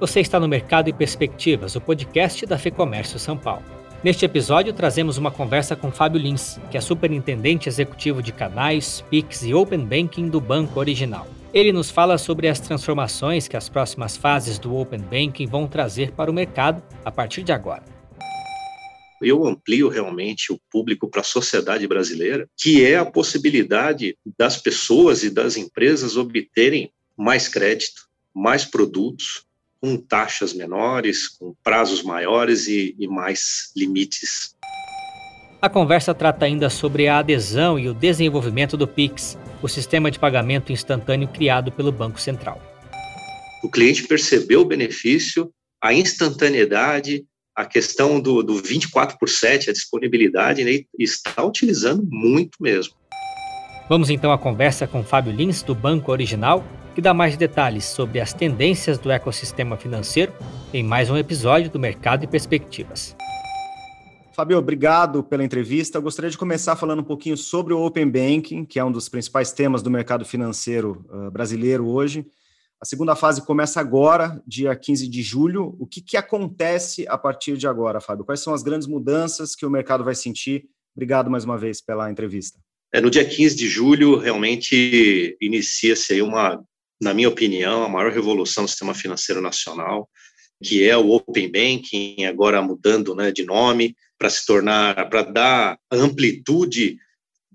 Você está no Mercado e Perspectivas, o podcast da FEComércio São Paulo. Neste episódio, trazemos uma conversa com Fábio Lins, que é superintendente executivo de canais, PIX e Open Banking do Banco Original. Ele nos fala sobre as transformações que as próximas fases do Open Banking vão trazer para o mercado a partir de agora eu amplio realmente o público para a sociedade brasileira, que é a possibilidade das pessoas e das empresas obterem mais crédito, mais produtos, com taxas menores, com prazos maiores e, e mais limites. A conversa trata ainda sobre a adesão e o desenvolvimento do PIX, o sistema de pagamento instantâneo criado pelo Banco Central. O cliente percebeu o benefício, a instantaneidade a questão do, do 24 por 7, a disponibilidade, né, está utilizando muito mesmo. Vamos então à conversa com Fábio Lins, do Banco Original, que dá mais detalhes sobre as tendências do ecossistema financeiro em mais um episódio do Mercado e Perspectivas. Fábio, obrigado pela entrevista. Eu gostaria de começar falando um pouquinho sobre o Open Banking, que é um dos principais temas do mercado financeiro uh, brasileiro hoje. A segunda fase começa agora, dia 15 de julho. O que, que acontece a partir de agora, Fábio? Quais são as grandes mudanças que o mercado vai sentir? Obrigado mais uma vez pela entrevista. É, no dia 15 de julho, realmente inicia-se aí uma, na minha opinião, a maior revolução do sistema financeiro nacional, que é o Open Banking, agora mudando né, de nome, para se tornar, para dar amplitude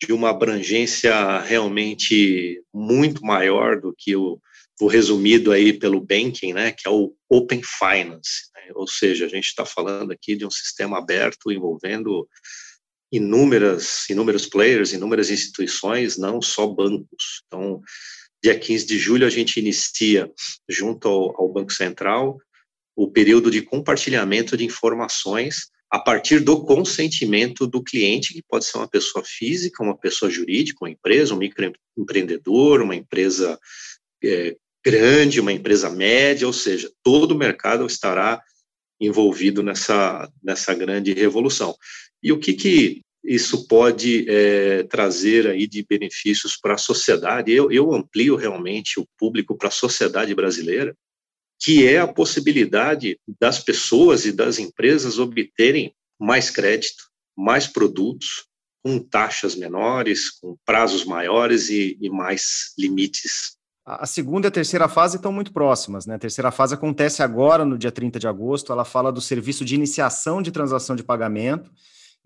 de uma abrangência realmente muito maior do que o, o resumido aí pelo banking, né, que é o Open Finance, né, ou seja, a gente está falando aqui de um sistema aberto envolvendo inúmeras, inúmeros players, inúmeras instituições, não só bancos. Então, dia 15 de julho a gente inicia, junto ao, ao Banco Central, o período de compartilhamento de informações a partir do consentimento do cliente, que pode ser uma pessoa física, uma pessoa jurídica, uma empresa, um microempreendedor, uma empresa é, grande, uma empresa média, ou seja, todo o mercado estará envolvido nessa, nessa grande revolução. E o que, que isso pode é, trazer aí de benefícios para a sociedade? Eu, eu amplio realmente o público para a sociedade brasileira, que é a possibilidade das pessoas e das empresas obterem mais crédito, mais produtos, com taxas menores, com prazos maiores e, e mais limites a segunda e a terceira fase estão muito próximas, né? A terceira fase acontece agora, no dia 30 de agosto. Ela fala do serviço de iniciação de transação de pagamento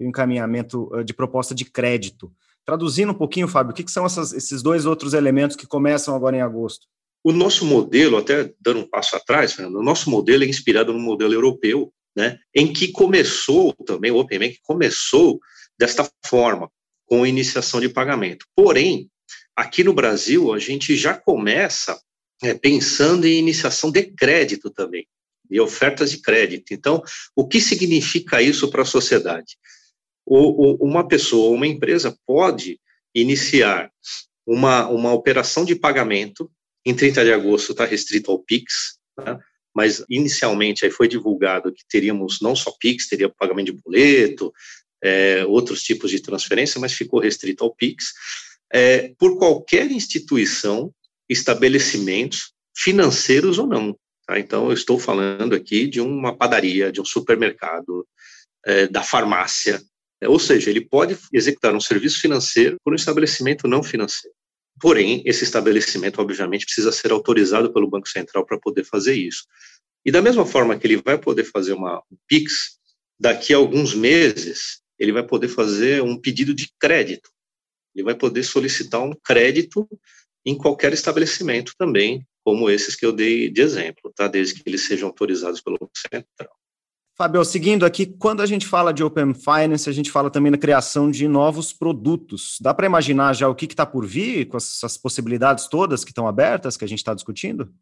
e o encaminhamento de proposta de crédito. Traduzindo um pouquinho, Fábio, o que, que são essas, esses dois outros elementos que começam agora em agosto? O nosso modelo, até dando um passo atrás, Fernando, o nosso modelo é inspirado no modelo europeu, né? Em que começou também, o Open Bank começou desta forma, com iniciação de pagamento. Porém, Aqui no Brasil, a gente já começa é, pensando em iniciação de crédito também, e ofertas de crédito. Então, o que significa isso para a sociedade? Uma pessoa, uma empresa pode iniciar uma, uma operação de pagamento, em 30 de agosto está restrito ao PIX, né? mas inicialmente aí foi divulgado que teríamos não só PIX, teria pagamento de boleto, é, outros tipos de transferência, mas ficou restrito ao PIX é, por qualquer instituição, estabelecimentos financeiros ou não. Tá? Então, eu estou falando aqui de uma padaria, de um supermercado, é, da farmácia, ou seja, ele pode executar um serviço financeiro por um estabelecimento não financeiro. Porém, esse estabelecimento, obviamente, precisa ser autorizado pelo Banco Central para poder fazer isso. E da mesma forma que ele vai poder fazer uma um PIX, daqui a alguns meses, ele vai poder fazer um pedido de crédito ele vai poder solicitar um crédito em qualquer estabelecimento também, como esses que eu dei de exemplo, tá? Desde que eles sejam autorizados pelo Banco Central. Fábio, seguindo aqui, quando a gente fala de Open Finance, a gente fala também na criação de novos produtos. Dá para imaginar já o que está por vir, com essas possibilidades todas que estão abertas, que a gente está discutindo?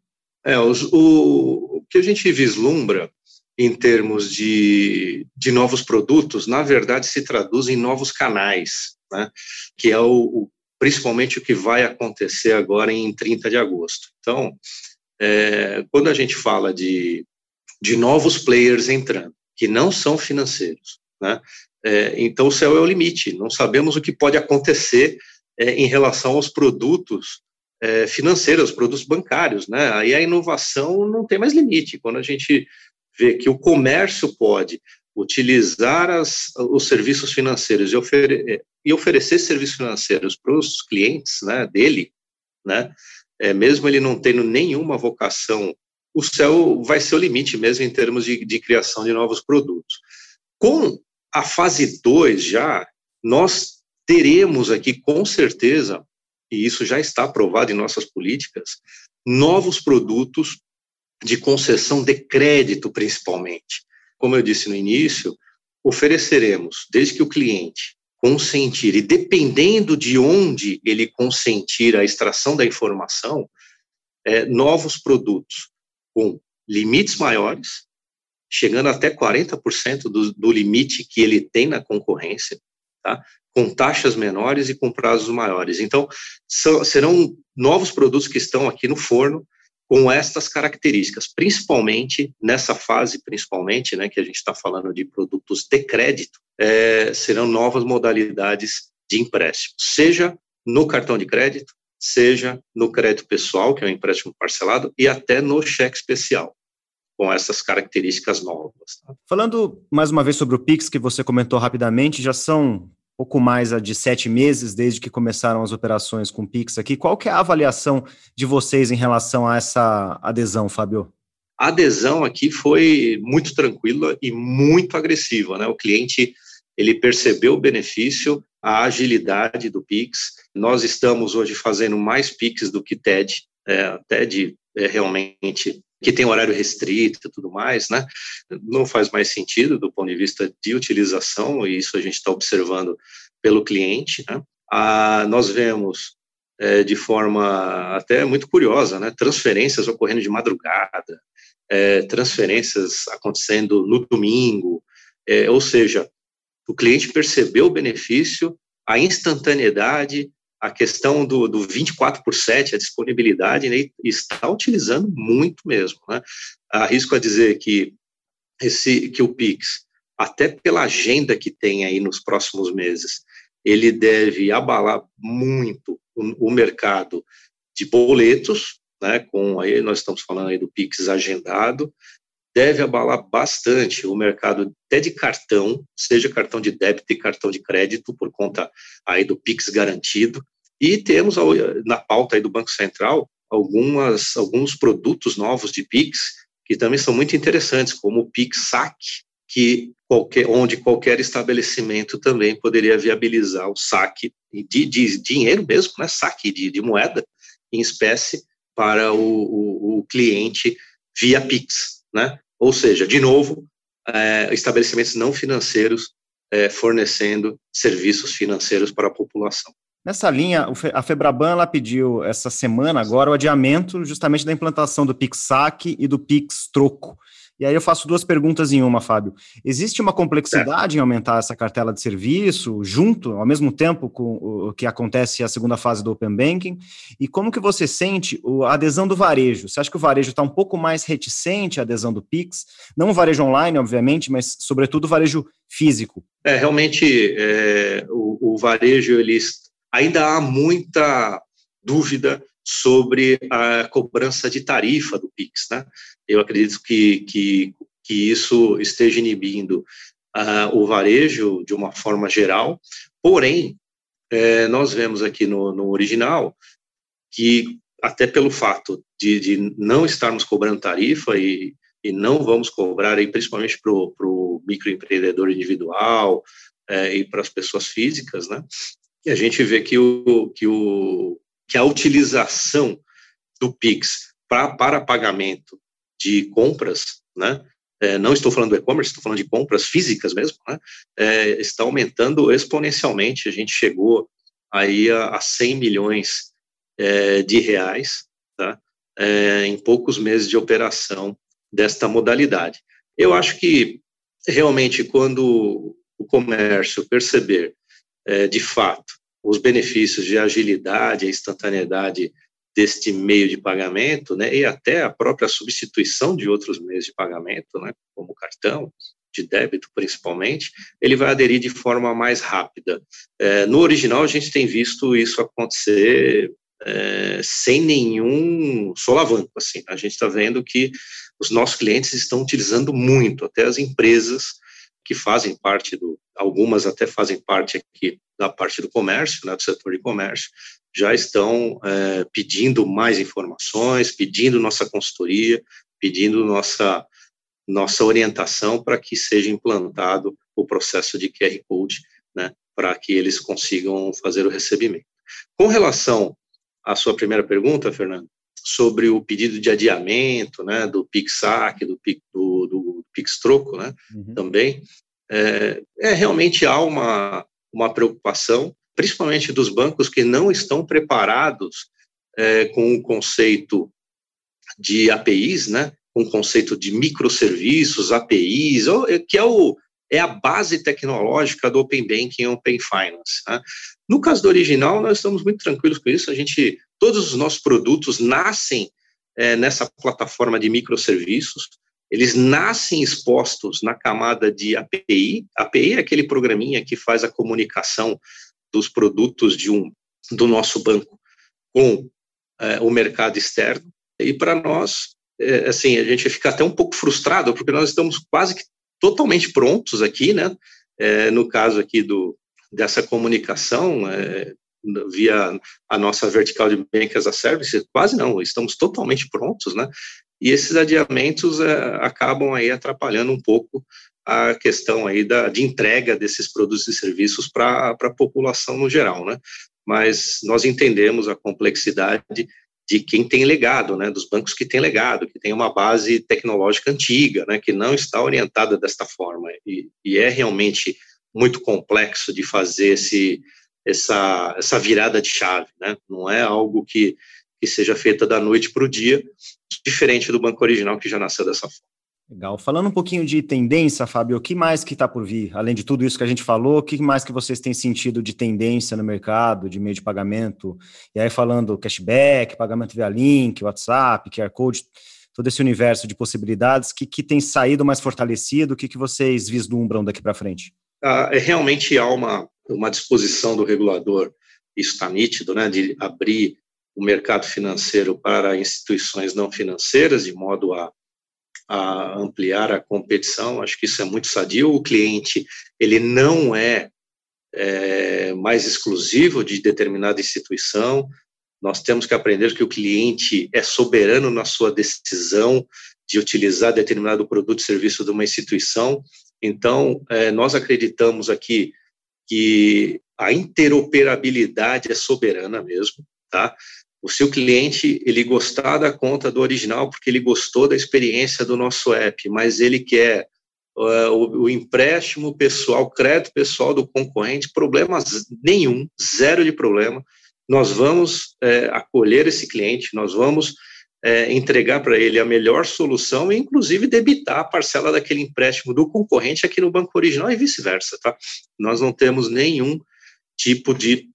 É, os, o, o que a gente vislumbra em termos de, de novos produtos, na verdade, se traduz em novos canais né, que é o, o, principalmente o que vai acontecer agora em 30 de agosto. Então, é, quando a gente fala de, de novos players entrando, que não são financeiros, né, é, então o céu é o limite, não sabemos o que pode acontecer é, em relação aos produtos é, financeiras, produtos bancários, né? Aí a inovação não tem mais limite. Quando a gente vê que o comércio pode utilizar as, os serviços financeiros e, ofere e oferecer serviços financeiros para os clientes né, dele, né, é, mesmo ele não tendo nenhuma vocação, o céu vai ser o limite mesmo em termos de, de criação de novos produtos. Com a fase 2 já, nós teremos aqui com certeza, e isso já está aprovado em nossas políticas, novos produtos de concessão de crédito, principalmente. Como eu disse no início, ofereceremos, desde que o cliente consentir, e dependendo de onde ele consentir a extração da informação, é, novos produtos com limites maiores, chegando até 40% do, do limite que ele tem na concorrência, tá? com taxas menores e com prazos maiores. Então, são, serão novos produtos que estão aqui no forno, com estas características, principalmente nessa fase, principalmente, né, que a gente está falando de produtos de crédito, é, serão novas modalidades de empréstimo, seja no cartão de crédito, seja no crédito pessoal, que é um empréstimo parcelado, e até no cheque especial, com essas características novas. Tá? Falando mais uma vez sobre o Pix, que você comentou rapidamente, já são pouco mais de sete meses desde que começaram as operações com Pix aqui. Qual que é a avaliação de vocês em relação a essa adesão, Fábio? A adesão aqui foi muito tranquila e muito agressiva, né? O cliente ele percebeu o benefício, a agilidade do Pix. Nós estamos hoje fazendo mais Pix do que TED. É, TED é realmente que tem horário restrito e tudo mais, né? Não faz mais sentido do ponto de vista de utilização, e isso a gente está observando pelo cliente, né? Ah, nós vemos é, de forma até muito curiosa, né? Transferências ocorrendo de madrugada, é, transferências acontecendo no domingo, é, ou seja, o cliente percebeu o benefício, a instantaneidade, a questão do, do 24 por 7, a disponibilidade, né, está utilizando muito mesmo. Né? Arrisco a dizer que, esse, que o PIX, até pela agenda que tem aí nos próximos meses, ele deve abalar muito o, o mercado de boletos, né, com aí nós estamos falando aí do Pix agendado, deve abalar bastante o mercado até de cartão, seja cartão de débito e cartão de crédito, por conta aí do Pix garantido. E temos na pauta aí do Banco Central algumas, alguns produtos novos de Pix que também são muito interessantes, como o Pix Sac, que qualquer, onde qualquer estabelecimento também poderia viabilizar o saque de, de dinheiro mesmo, né, saque de, de moeda em espécie para o, o, o cliente via Pix né? Ou seja, de novo, é, estabelecimentos não financeiros é, fornecendo serviços financeiros para a população. Nessa linha, a Febraban ela pediu essa semana agora o adiamento justamente da implantação do Pix Saque e do Pix Troco. E aí eu faço duas perguntas em uma, Fábio. Existe uma complexidade é. em aumentar essa cartela de serviço junto, ao mesmo tempo com o que acontece a segunda fase do Open Banking? E como que você sente a adesão do varejo? Você acha que o varejo está um pouco mais reticente à adesão do Pix? Não o varejo online, obviamente, mas sobretudo o varejo físico. É, realmente, é, o, o varejo, eles, ainda há muita dúvida sobre a cobrança de tarifa do PIX. Né? Eu acredito que, que, que isso esteja inibindo uh, o varejo de uma forma geral, porém, é, nós vemos aqui no, no original que, até pelo fato de, de não estarmos cobrando tarifa e, e não vamos cobrar, aí, principalmente para o microempreendedor individual é, e para as pessoas físicas, né? E a gente vê que o, que o, que a utilização do Pix pra, para pagamento de compras, né, é, não estou falando do e-commerce, estou falando de compras físicas mesmo, né, é, está aumentando exponencialmente. A gente chegou aí a, a 100 milhões é, de reais tá, é, em poucos meses de operação desta modalidade. Eu acho que realmente quando o comércio perceber é, de fato os benefícios de agilidade, a instantaneidade deste meio de pagamento, né, e até a própria substituição de outros meios de pagamento, né, como cartão, de débito principalmente, ele vai aderir de forma mais rápida. É, no original, a gente tem visto isso acontecer é, sem nenhum solavanco. Assim, a gente está vendo que os nossos clientes estão utilizando muito, até as empresas que fazem parte do, algumas até fazem parte aqui da parte do comércio, né, do setor de comércio, já estão é, pedindo mais informações, pedindo nossa consultoria, pedindo nossa nossa orientação para que seja implantado o processo de QR Code, né, para que eles consigam fazer o recebimento. Com relação à sua primeira pergunta, Fernando, sobre o pedido de adiamento, né, do PIX-SAC, do, do, do PIX-Troco, né, uhum. também, é, é, realmente há uma, uma preocupação, principalmente dos bancos que não estão preparados é, com o conceito de APIs, né, com o conceito de microserviços, APIs, que é, o, é a base tecnológica do Open Banking e Open Finance. Né? No caso do original, nós estamos muito tranquilos com isso, a gente, todos os nossos produtos nascem é, nessa plataforma de microserviços, eles nascem expostos na camada de API. API é aquele programinha que faz a comunicação dos produtos de um do nosso banco com é, o mercado externo. E para nós, é, assim, a gente fica até um pouco frustrado porque nós estamos quase que totalmente prontos aqui, né? É, no caso aqui do dessa comunicação é, via a nossa vertical de Bank as a Service, quase não, estamos totalmente prontos, né? E esses adiamentos é, acabam aí atrapalhando um pouco a questão aí da, de entrega desses produtos e serviços para a população no geral, né? Mas nós entendemos a complexidade de quem tem legado, né, dos bancos que têm legado, que tem uma base tecnológica antiga, né, que não está orientada desta forma, e, e é realmente muito complexo de fazer esse, essa, essa virada de chave, né, não é algo que, que seja feita da noite para o dia, diferente do banco original que já nasceu dessa forma. Legal. Falando um pouquinho de tendência, Fábio, o que mais que está por vir? Além de tudo isso que a gente falou, o que mais que vocês têm sentido de tendência no mercado, de meio de pagamento? E aí falando cashback, pagamento via link, WhatsApp, QR Code, todo esse universo de possibilidades, que, que tem saído mais fortalecido? O que, que vocês vislumbram daqui para frente? Ah, é, realmente há uma, uma disposição do regulador, isso está nítido, né, de abrir o mercado financeiro para instituições não financeiras, de modo a, a ampliar a competição. Acho que isso é muito sadio. O cliente ele não é, é mais exclusivo de determinada instituição. Nós temos que aprender que o cliente é soberano na sua decisão de utilizar determinado produto ou serviço de uma instituição. Então, é, nós acreditamos aqui que a interoperabilidade é soberana mesmo, tá? o seu cliente ele gostar da conta do original porque ele gostou da experiência do nosso app, mas ele quer uh, o, o, empréstimo pessoal, crédito pessoal do concorrente, problema nenhum, zero de problema. Nós vamos é, acolher esse cliente, nós vamos é, entregar para ele a melhor solução e, inclusive, debitar a parcela daquele empréstimo do concorrente aqui no banco original e vice-versa, tá? Nós não temos nenhum tipo de,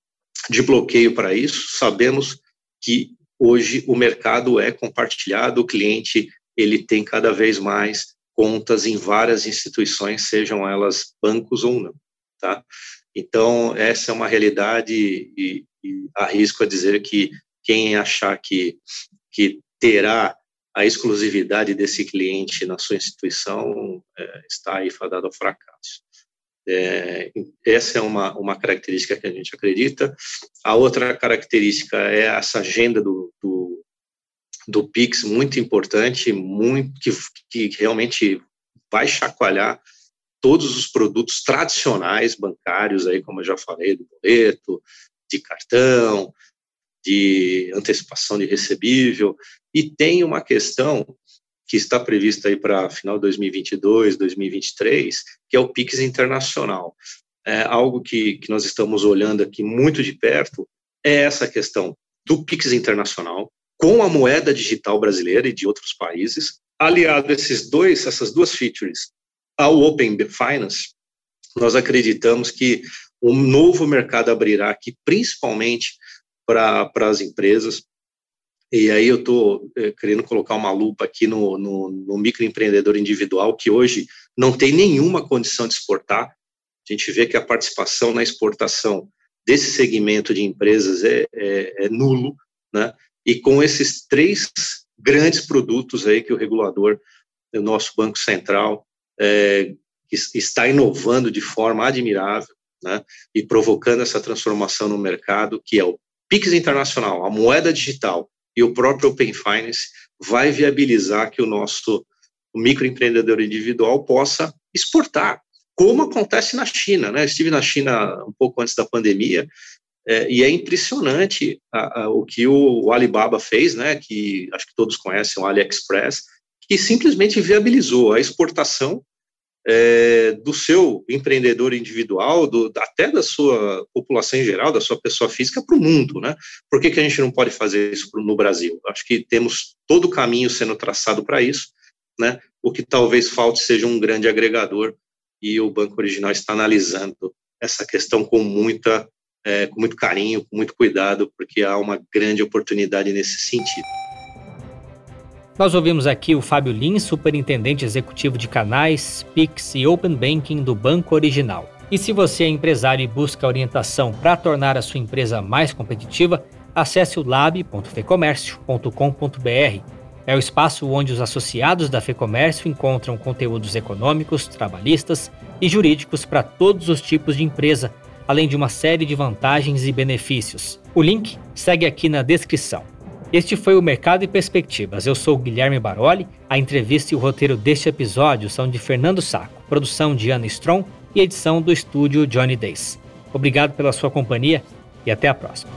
de bloqueio para isso, sabemos que hoje o mercado é compartilhado, o cliente ele tem cada vez mais contas em várias instituições, sejam elas bancos ou não, tá? Então, essa é uma realidade e, e arrisco a dizer que quem achar que, que terá a exclusividade desse cliente na sua instituição é, está aí fadado ao fracasso. É, essa é uma, uma característica que a gente acredita. A outra característica é essa agenda do, do, do PIX, muito importante, muito que, que realmente vai chacoalhar todos os produtos tradicionais bancários, aí, como eu já falei, do boleto, de cartão, de antecipação de recebível, e tem uma questão que está prevista aí para final de 2022, 2023, que é o PIX internacional. É algo que, que nós estamos olhando aqui muito de perto é essa questão do PIX internacional com a moeda digital brasileira e de outros países, aliado esses dois, essas duas features ao Open Finance, nós acreditamos que um novo mercado abrirá aqui, principalmente para as empresas, e aí eu estou é, querendo colocar uma lupa aqui no, no, no, microempreendedor individual que hoje não tem nenhuma condição de exportar. A gente vê que a participação na exportação desse segmento de empresas é, é, é nulo. né? E com esses três grandes produtos aí que o regulador, o nosso Banco Central, é, está inovando de forma admirável, né? E provocando essa transformação no mercado, que é o Pix Internacional, a moeda digital e o próprio Open Finance, vai viabilizar que o nosso microempreendedor individual possa exportar, como acontece na China, né? Eu estive na China um pouco antes da pandemia é, e é impressionante a, a, o que o, Alibaba fez, né? Que acho que todos conhecem o AliExpress, que simplesmente viabilizou a exportação é, do seu empreendedor individual, do, até da sua população em geral, da sua pessoa física para o mundo, né? Por que, que a gente não pode fazer isso no Brasil? Acho que temos todo o caminho sendo traçado para isso, né? O que talvez falte seja um grande agregador e o Banco Original está analisando essa questão com muita é, com muito carinho, com muito cuidado, porque há uma grande oportunidade nesse sentido. Nós ouvimos aqui o Fábio Lins, superintendente executivo de canais, Pix e Open Banking do Banco Original. E se você é empresário e busca orientação para tornar a sua empresa mais competitiva, acesse o lab.fecomércio.com.br. É o espaço onde os associados da Fecomércio encontram conteúdos econômicos, trabalhistas e jurídicos para todos os tipos de empresa, além de uma série de vantagens e benefícios. O link segue aqui na descrição. Este foi o Mercado e Perspectivas. Eu sou Guilherme Baroli. A entrevista e o roteiro deste episódio são de Fernando Saco, produção de Ana Strong e edição do estúdio Johnny Days. Obrigado pela sua companhia e até a próxima.